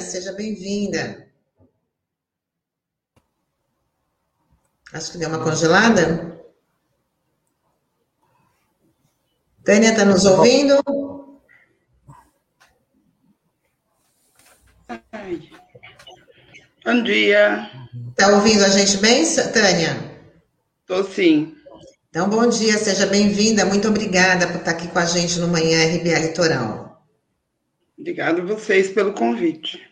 seja bem-vinda. Acho que deu uma congelada. Tânia, está nos ouvindo? Bom dia. Está ouvindo a gente bem, Tânia? Estou sim. Então, bom dia, seja bem-vinda. Muito obrigada por estar aqui com a gente no Manhã RBA Litoral. Obrigada a vocês pelo convite.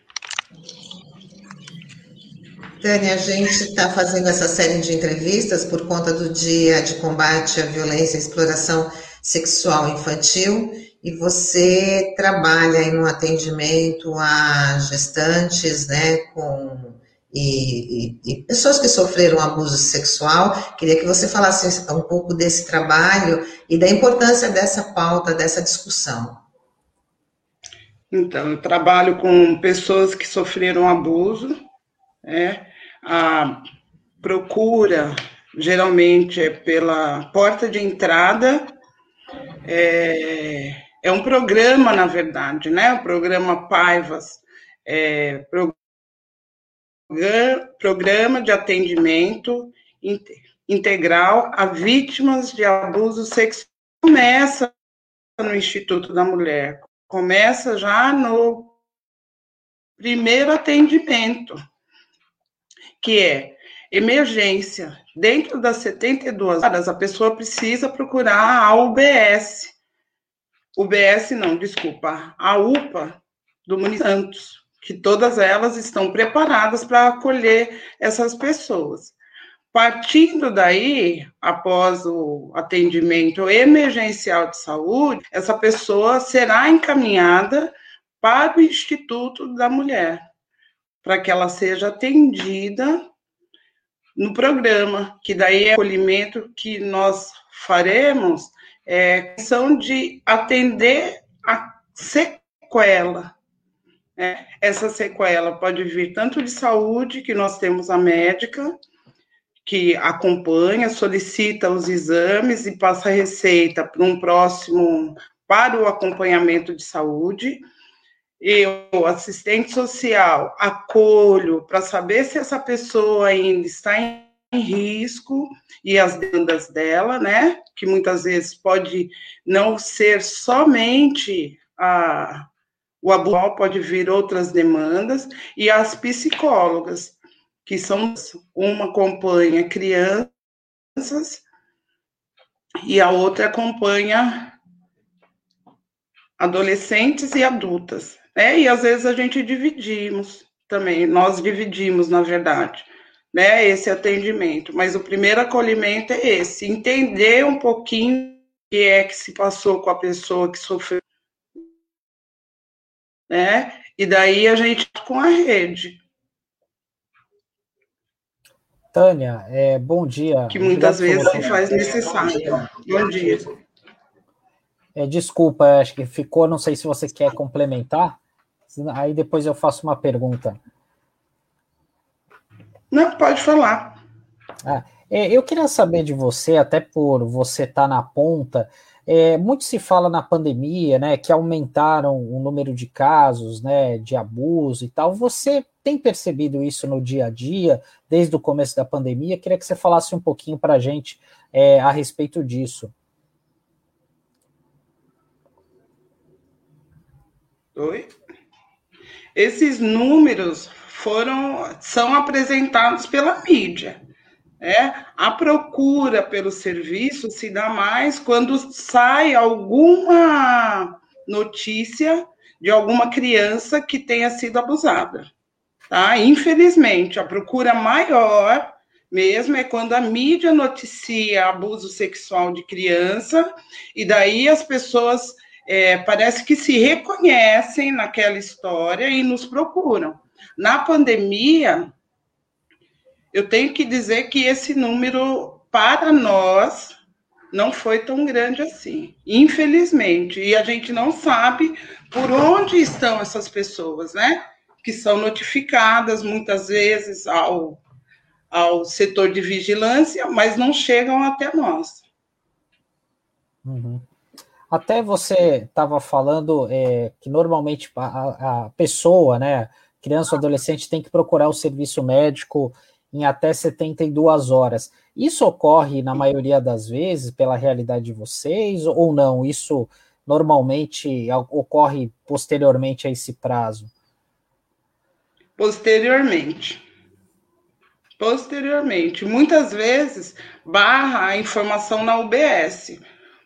Tânia, a gente está fazendo essa série de entrevistas por conta do Dia de Combate à Violência e Exploração Sexual Infantil e você trabalha em um atendimento a gestantes, né, com e, e, e, pessoas que sofreram abuso sexual. Queria que você falasse um pouco desse trabalho e da importância dessa pauta, dessa discussão. Então, eu trabalho com pessoas que sofreram abuso, né? A procura geralmente é pela porta de entrada. É, é um programa, na verdade, né? O programa Paivas, é, programa de atendimento integral a vítimas de abuso sexual. Começa no Instituto da Mulher, começa já no primeiro atendimento, que é emergência. Dentro das 72 horas, a pessoa precisa procurar a UBS. UBS não, desculpa, a UPA do município Santos que todas elas estão preparadas para acolher essas pessoas. Partindo daí, após o atendimento emergencial de saúde, essa pessoa será encaminhada para o Instituto da Mulher, para que ela seja atendida no programa, que daí é acolhimento que nós faremos, é questão de atender a sequela, é, essa sequela pode vir tanto de saúde, que nós temos a médica, que acompanha, solicita os exames e passa a receita para um próximo, para o acompanhamento de saúde. Eu, assistente social, acolho para saber se essa pessoa ainda está em risco e as demandas dela, né? Que muitas vezes pode não ser somente a, o abuso pode vir outras demandas, e as psicólogas, que são uma acompanha crianças e a outra acompanha adolescentes e adultas. Né? E às vezes a gente dividimos também, nós dividimos, na verdade, né, esse atendimento. Mas o primeiro acolhimento é esse, entender um pouquinho o que é que se passou com a pessoa que sofreu né? E daí a gente com a rede. Tânia, é, bom dia. Que muitas vezes se faz necessário. Bom dia. É, desculpa, acho que ficou, não sei se você quer complementar, aí depois eu faço uma pergunta. Não, pode falar. Ah, é, eu queria saber de você, até por você estar tá na ponta, é, muito se fala na pandemia, né, que aumentaram o número de casos, né, de abuso e tal. Você tem percebido isso no dia a dia, desde o começo da pandemia? Queria que você falasse um pouquinho para a gente é, a respeito disso. Oi? Esses números foram são apresentados pela mídia. É, a procura pelo serviço se dá mais quando sai alguma notícia de alguma criança que tenha sido abusada. Tá? Infelizmente, a procura maior mesmo é quando a mídia noticia abuso sexual de criança, e daí as pessoas é, parece que se reconhecem naquela história e nos procuram. Na pandemia, eu tenho que dizer que esse número, para nós, não foi tão grande assim, infelizmente. E a gente não sabe por onde estão essas pessoas, né? Que são notificadas muitas vezes ao, ao setor de vigilância, mas não chegam até nós. Uhum. Até você estava falando é, que normalmente a, a, pessoa, né, criança ou adolescente, tem que procurar o serviço médico em até 72 horas. Isso ocorre na maioria das vezes pela realidade de vocês ou não? Isso normalmente ocorre posteriormente a esse prazo? Posteriormente. Posteriormente. Muitas vezes barra a informação na UBS,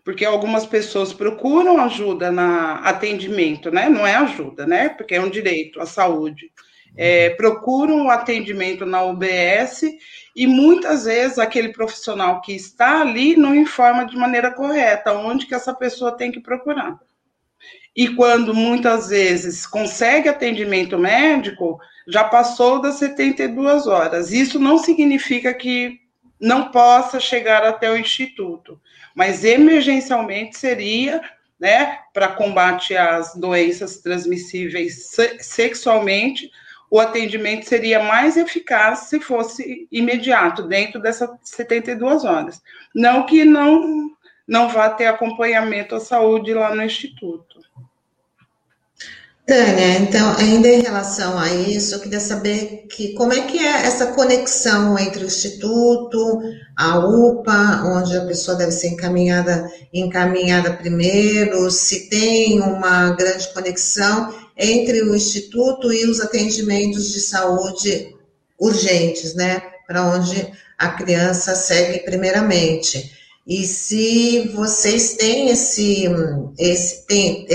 porque algumas pessoas procuram ajuda na atendimento, né? Não é ajuda, né? Porque é um direito à saúde. É, procuram atendimento na UBS e muitas vezes aquele profissional que está ali não informa de maneira correta onde que essa pessoa tem que procurar. E quando muitas vezes consegue atendimento médico, já passou das 72 horas. Isso não significa que não possa chegar até o instituto, mas emergencialmente seria, né, para combate às doenças transmissíveis sexualmente, o atendimento seria mais eficaz se fosse imediato, dentro dessas 72 horas. Não que não, não vá ter acompanhamento à saúde lá no Instituto. Tânia, então, ainda em relação a isso, eu queria saber que, como é que é essa conexão entre o Instituto, a UPA, onde a pessoa deve ser encaminhada, encaminhada primeiro, se tem uma grande conexão entre o Instituto e os atendimentos de saúde urgentes, né? Para onde a criança segue primeiramente. E se vocês têm esse, esse tem,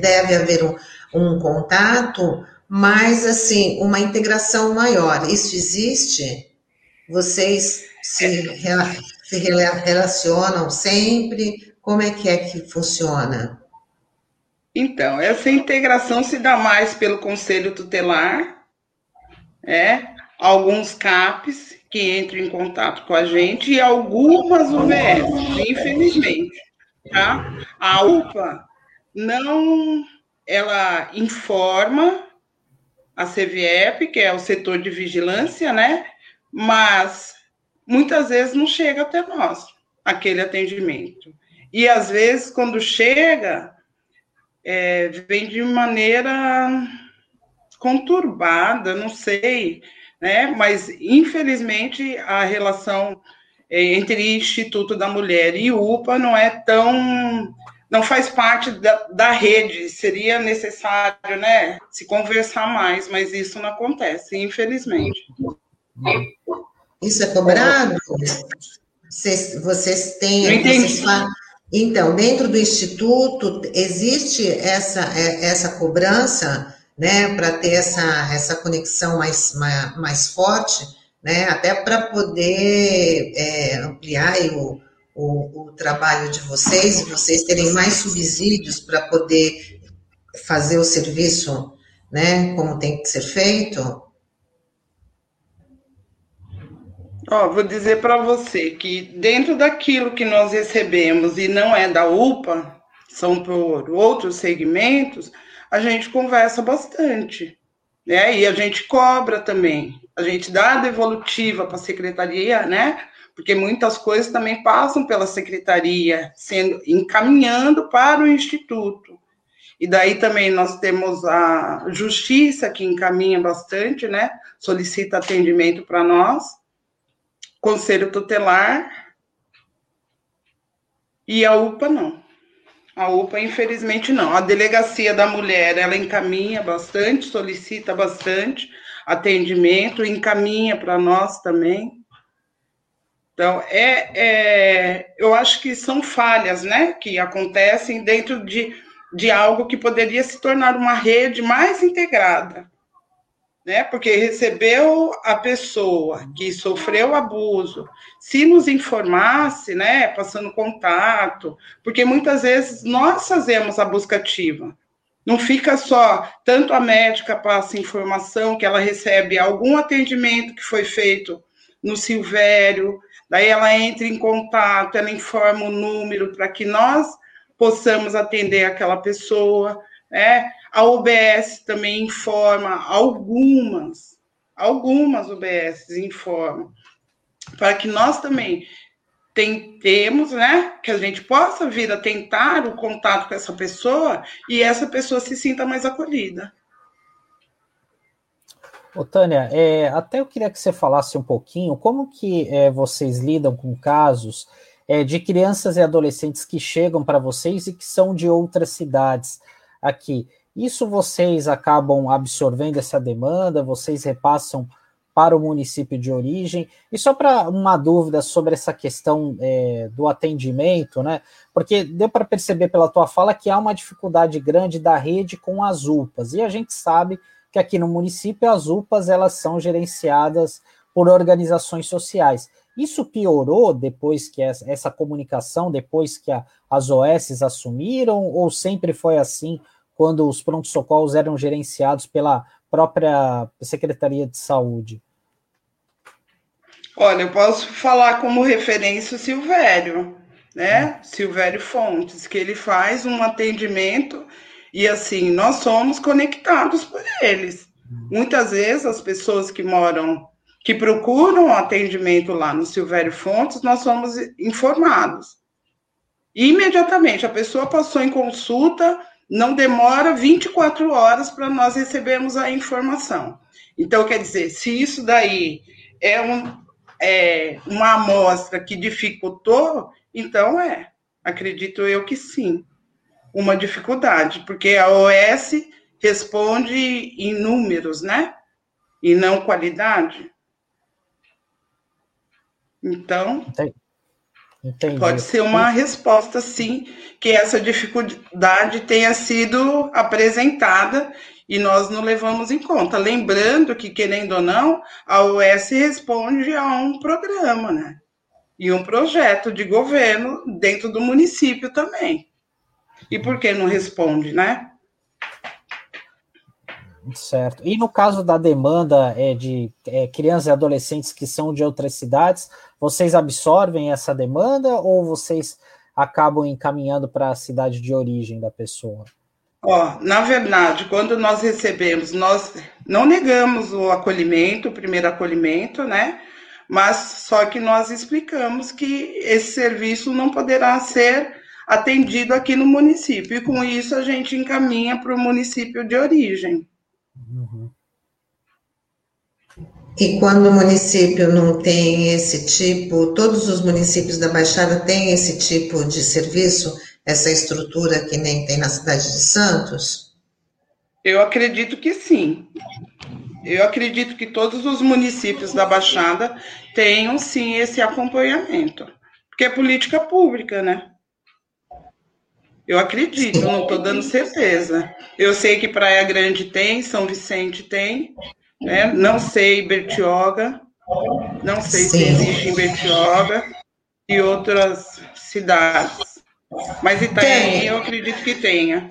deve haver um, um contato, mas assim, uma integração maior. Isso existe? Vocês se, se relacionam sempre? Como é que é que funciona? Então, essa integração se dá mais pelo conselho tutelar, é, alguns CAPs que entram em contato com a gente e algumas UVS, infelizmente. Tá? A UPA não, ela informa a CVEP, que é o setor de vigilância, né? Mas muitas vezes não chega até nós aquele atendimento. E às vezes, quando chega, é, vem de maneira conturbada, não sei, né? Mas infelizmente a relação é, entre Instituto da Mulher e UPA não é tão não faz parte da, da rede, seria necessário, né, se conversar mais, mas isso não acontece, infelizmente. Isso é cobrado? Vocês, vocês têm, vocês falam, então, dentro do Instituto, existe essa, é, essa cobrança, né, para ter essa, essa conexão mais, mais, mais forte, né, até para poder é, ampliar o, o, o trabalho de vocês e vocês terem mais subsídios para poder fazer o serviço, né, como tem que ser feito? Ó, vou dizer para você que dentro daquilo que nós recebemos e não é da UPA, são por outros segmentos, a gente conversa bastante, né? E a gente cobra também. A gente dá a devolutiva para a secretaria, né? Porque muitas coisas também passam pela secretaria, sendo encaminhando para o instituto. E daí também nós temos a justiça que encaminha bastante, né? Solicita atendimento para nós conselho tutelar e a UPA não. A UPA, infelizmente, não. A delegacia da mulher, ela encaminha bastante, solicita bastante atendimento, encaminha para nós também. Então, é, é, eu acho que são falhas, né, que acontecem dentro de, de algo que poderia se tornar uma rede mais integrada né? Porque recebeu a pessoa que sofreu abuso, se nos informasse, né? Passando contato, porque muitas vezes nós fazemos a busca ativa. Não fica só, tanto a médica passa informação que ela recebe algum atendimento que foi feito no Silvério, daí ela entra em contato, ela informa o número para que nós possamos atender aquela pessoa, né? A UBS também informa, algumas, algumas UBS informam, para que nós também tentemos, né, que a gente possa vir a tentar o contato com essa pessoa e essa pessoa se sinta mais acolhida. Ô, Tânia, é, até eu queria que você falasse um pouquinho como que é, vocês lidam com casos é, de crianças e adolescentes que chegam para vocês e que são de outras cidades aqui. Isso vocês acabam absorvendo essa demanda, vocês repassam para o município de origem. E só para uma dúvida sobre essa questão é, do atendimento, né? Porque deu para perceber pela tua fala que há uma dificuldade grande da rede com as UPAs. E a gente sabe que aqui no município as UPAs elas são gerenciadas por organizações sociais. Isso piorou depois que essa, essa comunicação, depois que a, as OS assumiram, ou sempre foi assim quando os prontos-socorros eram gerenciados pela própria Secretaria de Saúde? Olha, eu posso falar como referência o Silvério, né? Silvério Fontes, que ele faz um atendimento e assim, nós somos conectados por eles. Muitas vezes as pessoas que moram, que procuram atendimento lá no Silvério Fontes, nós somos informados. Imediatamente, a pessoa passou em consulta, não demora 24 horas para nós recebermos a informação. Então, quer dizer, se isso daí é, um, é uma amostra que dificultou, então é. Acredito eu que sim, uma dificuldade, porque a OS responde em números, né? E não qualidade. Então, Entendi. Pode ser uma resposta, sim, que essa dificuldade tenha sido apresentada e nós não levamos em conta. Lembrando que, querendo ou não, a OS responde a um programa, né? E um projeto de governo dentro do município também. E por que não responde, né? Certo. E no caso da demanda é, de é, crianças e adolescentes que são de outras cidades, vocês absorvem essa demanda ou vocês acabam encaminhando para a cidade de origem da pessoa? Ó, na verdade, quando nós recebemos, nós não negamos o acolhimento, o primeiro acolhimento, né? Mas só que nós explicamos que esse serviço não poderá ser atendido aqui no município, e com isso a gente encaminha para o município de origem. Uhum. E quando o município não tem esse tipo, todos os municípios da Baixada têm esse tipo de serviço, essa estrutura que nem tem na cidade de Santos? Eu acredito que sim. Eu acredito que todos os municípios da Baixada tenham sim esse acompanhamento, porque é política pública, né? Eu acredito, não estou dando certeza. Eu sei que Praia Grande tem, São Vicente tem, né? não sei Bertioga, não sei Sim. se existe em Bertioga e outras cidades. Mas Itaém eu acredito que tenha.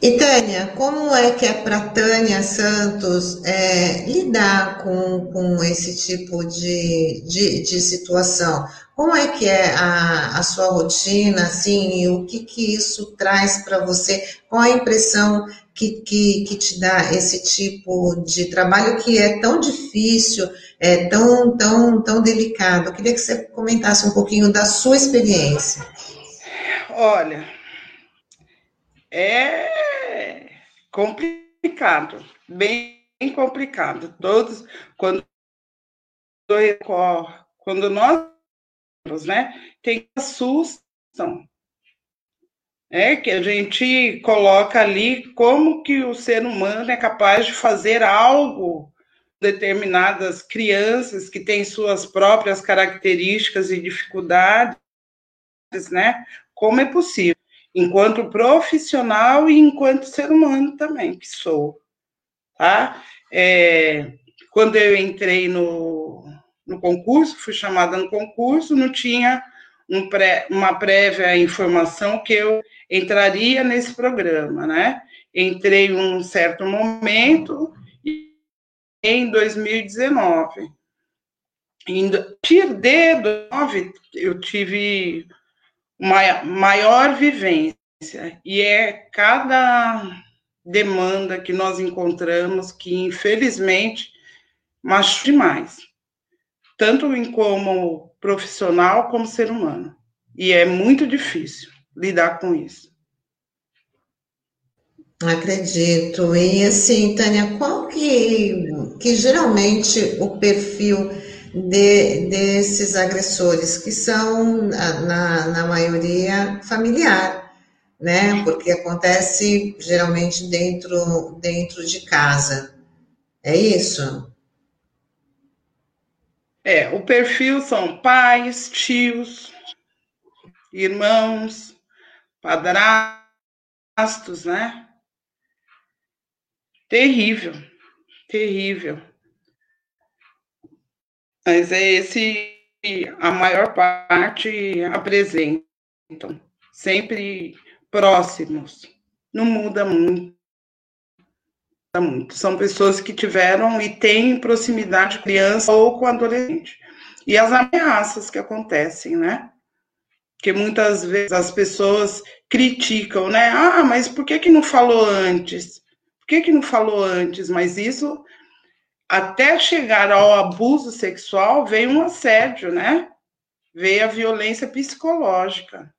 E Tânia, como é que é para Tânia Santos é, lidar com, com esse tipo de, de, de situação? Como é que é a, a sua rotina, assim, e o que, que isso traz para você? Qual a impressão que, que, que te dá esse tipo de trabalho que é tão difícil, é tão, tão, tão delicado? Eu queria que você comentasse um pouquinho da sua experiência. Olha, é complicado, bem complicado. Todos, quando, quando nós né? Tem assustam. É que a gente coloca ali como que o ser humano é capaz de fazer algo determinadas crianças que têm suas próprias características e dificuldades, né? Como é possível? Enquanto profissional e enquanto ser humano também, que sou. Tá? É, quando eu entrei no, no concurso, fui chamada no concurso, não tinha um pré, uma prévia informação que eu entraria nesse programa, né? Entrei um certo momento em 2019. Em partir de 2019, eu tive maior vivência, e é cada demanda que nós encontramos que, infelizmente, machuca demais tanto em como profissional como ser humano. E é muito difícil lidar com isso. Acredito. E assim, Tânia, qual que, que geralmente o perfil de, desses agressores, que são, na, na maioria, familiar, né? Porque acontece geralmente dentro, dentro de casa. É isso? É, o perfil são pais, tios, irmãos, padrastos, né? Terrível, terrível. Mas é esse a maior parte apresentam, sempre próximos. Não muda muito. muito. São pessoas que tiveram e têm proximidade com criança ou com adolescente. E as ameaças que acontecem, né? Que muitas vezes as pessoas criticam, né? Ah, mas por que, que não falou antes? que, que não falou antes? Mas isso, até chegar ao abuso sexual, veio um assédio, né? Veio a violência psicológica.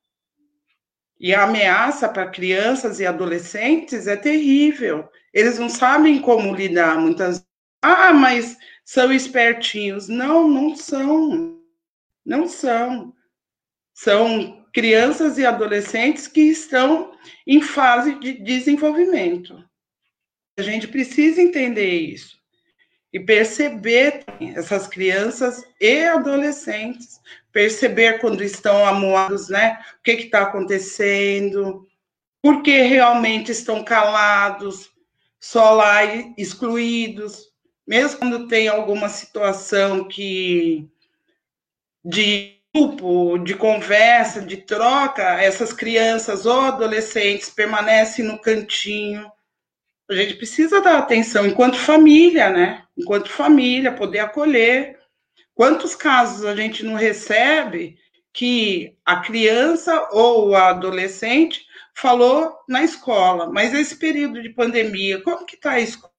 E a ameaça para crianças e adolescentes é terrível. Eles não sabem como lidar muitas Ah, mas são espertinhos. Não, não são. Não são. São crianças e adolescentes que estão em fase de desenvolvimento. A gente precisa entender isso e perceber essas crianças e adolescentes, perceber quando estão amuados, né? O que está acontecendo, por que realmente estão calados, só lá excluídos, mesmo quando tem alguma situação que de grupo, de conversa, de troca, essas crianças ou adolescentes permanecem no cantinho a gente precisa dar atenção enquanto família, né? Enquanto família, poder acolher. Quantos casos a gente não recebe que a criança ou o adolescente falou na escola, mas esse período de pandemia, como que está a escola?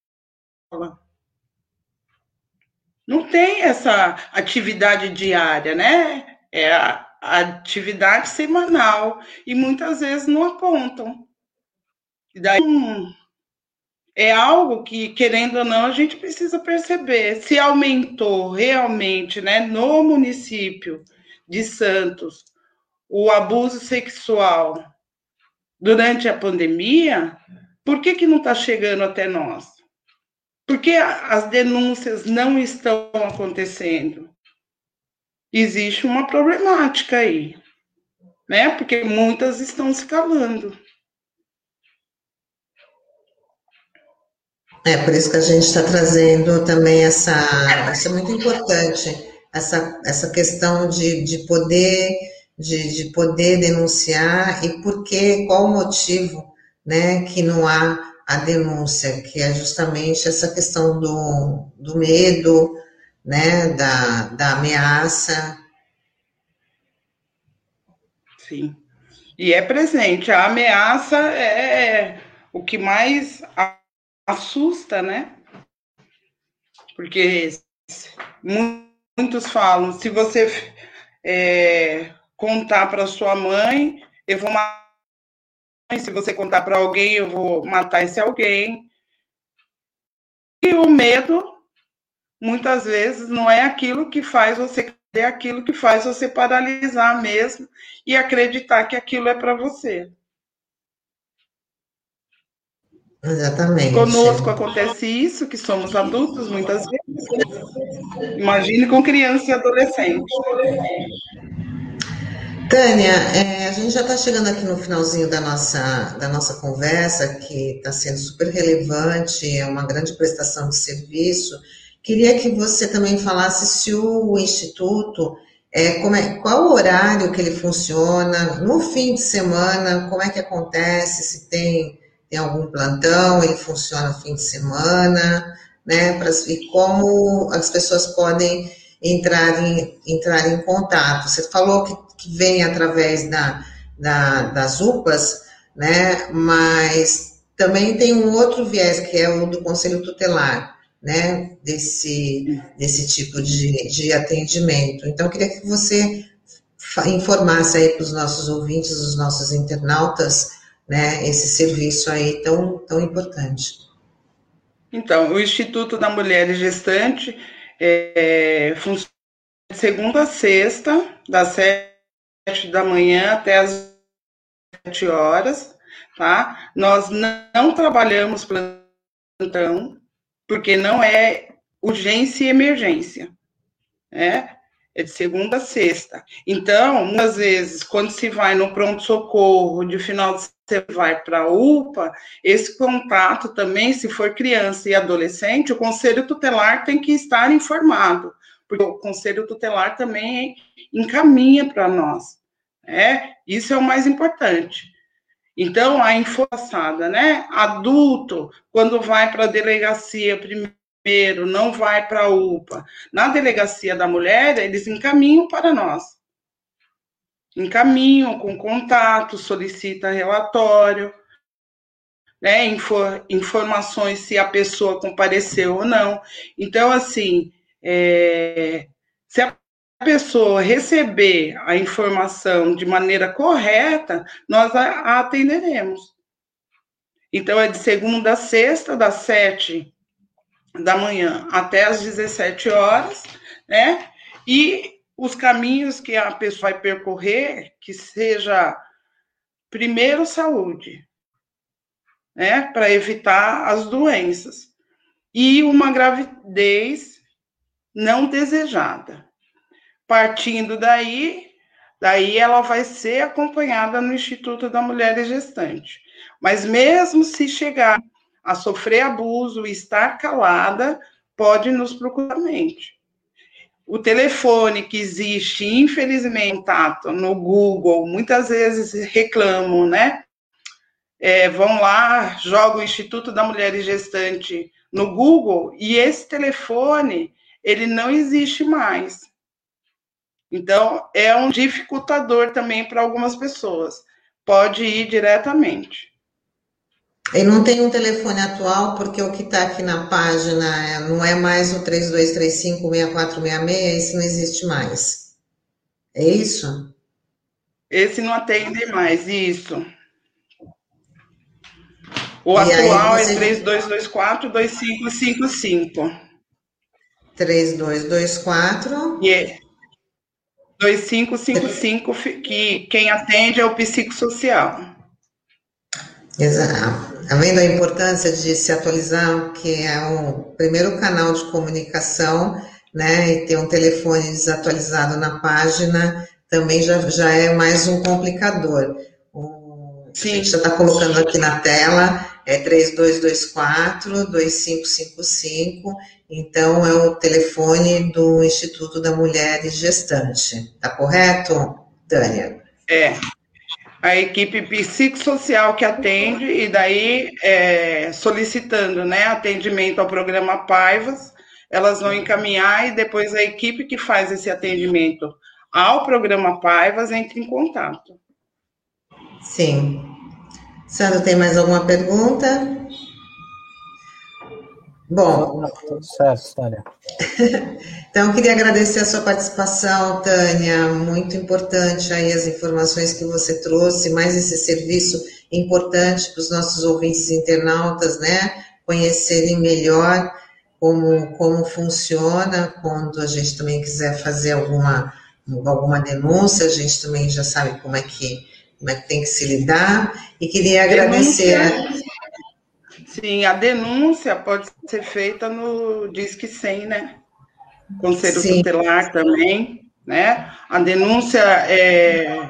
Não tem essa atividade diária, né? É a atividade semanal e muitas vezes não apontam. E daí é algo que, querendo ou não, a gente precisa perceber. Se aumentou realmente né, no município de Santos o abuso sexual durante a pandemia, por que, que não está chegando até nós? Por que as denúncias não estão acontecendo? Existe uma problemática aí, né? Porque muitas estão se calando. É por isso que a gente está trazendo também essa. Isso é muito importante, essa, essa questão de, de poder de, de poder denunciar e por que, qual o motivo né, que não há a denúncia, que é justamente essa questão do, do medo, né, da, da ameaça. Sim. E é presente. A ameaça é o que mais assusta, né? Porque muitos falam, se você é, contar para sua mãe, eu vou matar. Se você contar para alguém, eu vou matar esse alguém. E o medo, muitas vezes, não é aquilo que faz você é aquilo que faz você paralisar mesmo e acreditar que aquilo é para você. Exatamente. Conosco acontece isso, que somos adultos muitas vezes. Imagine com criança e adolescente. Tânia, é, a gente já está chegando aqui no finalzinho da nossa, da nossa conversa, que está sendo super relevante, é uma grande prestação de serviço. Queria que você também falasse se o Instituto, é, como é, qual o horário que ele funciona, no fim de semana, como é que acontece, se tem tem algum plantão, ele funciona fim de semana, né, para ver como as pessoas podem entrar em, entrar em contato. Você falou que, que vem através da, da, das UPAs, né, mas também tem um outro viés, que é o do Conselho Tutelar. né, desse, desse tipo de, de atendimento. Então, eu queria que você informasse aí para os nossos ouvintes, os nossos internautas, né, esse serviço aí tão, tão importante. Então, o Instituto da Mulher Gestante é, funciona de segunda a sexta, das sete da manhã até as sete horas, tá? Nós não trabalhamos plantão, porque não é urgência e emergência, né? É de segunda a sexta. Então, muitas vezes, quando se vai no pronto-socorro, de final de você vai para a UPA, esse contato também, se for criança e adolescente, o conselho tutelar tem que estar informado, porque o conselho tutelar também encaminha para nós. Né? Isso é o mais importante. Então, a informação, né? Adulto, quando vai para a delegacia primeiro, não vai para a UPA. Na delegacia da mulher, eles encaminham para nós. Encaminham com contato, solicita relatório, né? Infor, informações se a pessoa compareceu ou não. Então, assim, é, se a pessoa receber a informação de maneira correta, nós a, atenderemos. Então, é de segunda a sexta, das sete da manhã até as 17 horas, né? E os caminhos que a pessoa vai percorrer, que seja primeiro saúde, né? Para evitar as doenças. E uma gravidez não desejada. Partindo daí, daí ela vai ser acompanhada no Instituto da Mulher Gestante. Mas mesmo se chegar a sofrer abuso e estar calada, pode nos procurar mente. O telefone que existe, infelizmente, no Google, muitas vezes reclamam, né? É, vão lá, jogam o Instituto da Mulher Gestante no Google e esse telefone ele não existe mais. Então, é um dificultador também para algumas pessoas. Pode ir diretamente. E não tem um telefone atual, porque o que está aqui na página é, não é mais o 3235-6466, esse não existe mais. É isso? Esse não atende mais, isso. O e atual é você... é 3224-2555. 3224. Yeah. 2555, que quem atende é o psicossocial. Exato. Tá vendo a importância de se atualizar, que é o primeiro canal de comunicação, né? E ter um telefone desatualizado na página também já, já é mais um complicador. O, Sim. A gente já está colocando aqui na tela, é 3224-2555 então, é o telefone do Instituto da Mulher Gestante. Tá correto, Tânia? É. A equipe psicossocial que atende, e daí é, solicitando né, atendimento ao programa Paivas, elas vão encaminhar e depois a equipe que faz esse atendimento ao programa Paivas entra em contato. Sim. Sandra, tem mais alguma pergunta? Bom, tudo certo, Tânia. então, eu queria agradecer a sua participação, Tânia. Muito importante aí as informações que você trouxe, mais esse serviço importante para os nossos ouvintes internautas, né? Conhecerem melhor como, como funciona quando a gente também quiser fazer alguma, alguma denúncia, a gente também já sabe como é que, como é que tem que se lidar. E queria agradecer. Denúncia Sim, a denúncia pode ser feita no Disque 100, né? Conselho Sim. Tutelar também, né? A denúncia é.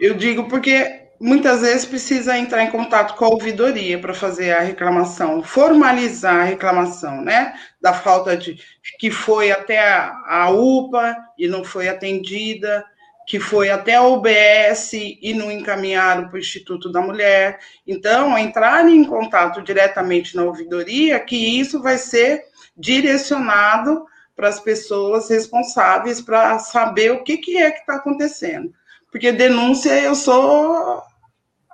Eu digo porque muitas vezes precisa entrar em contato com a ouvidoria para fazer a reclamação, formalizar a reclamação, né? Da falta de. que foi até a, a UPA e não foi atendida, que foi até a UBS e não encaminharam para o Instituto da Mulher. Então, entrar em contato diretamente na ouvidoria, que isso vai ser direcionado para as pessoas responsáveis para saber o que, que é que está acontecendo. Porque denúncia eu sou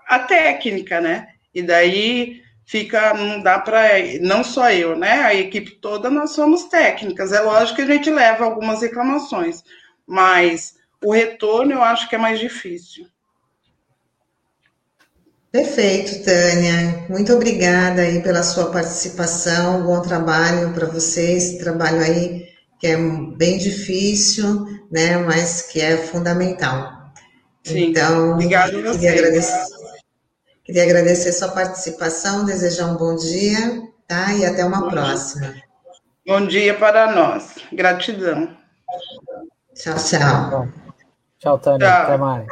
a técnica, né? E daí fica, não dá para, não só eu, né? A equipe toda, nós somos técnicas. É lógico que a gente leva algumas reclamações, mas o retorno eu acho que é mais difícil. Perfeito, Tânia. Muito obrigada aí pela sua participação. Bom trabalho para vocês. Trabalho aí que é bem difícil, né, mas que é fundamental. Sim. Então, obrigado queria agradecer, queria agradecer sua participação, desejar um bom dia, tá? E até uma bom próxima. Dia. Bom dia para nós. Gratidão. Tchau, tchau. Tchau, Tânia. Tchau. Até mais.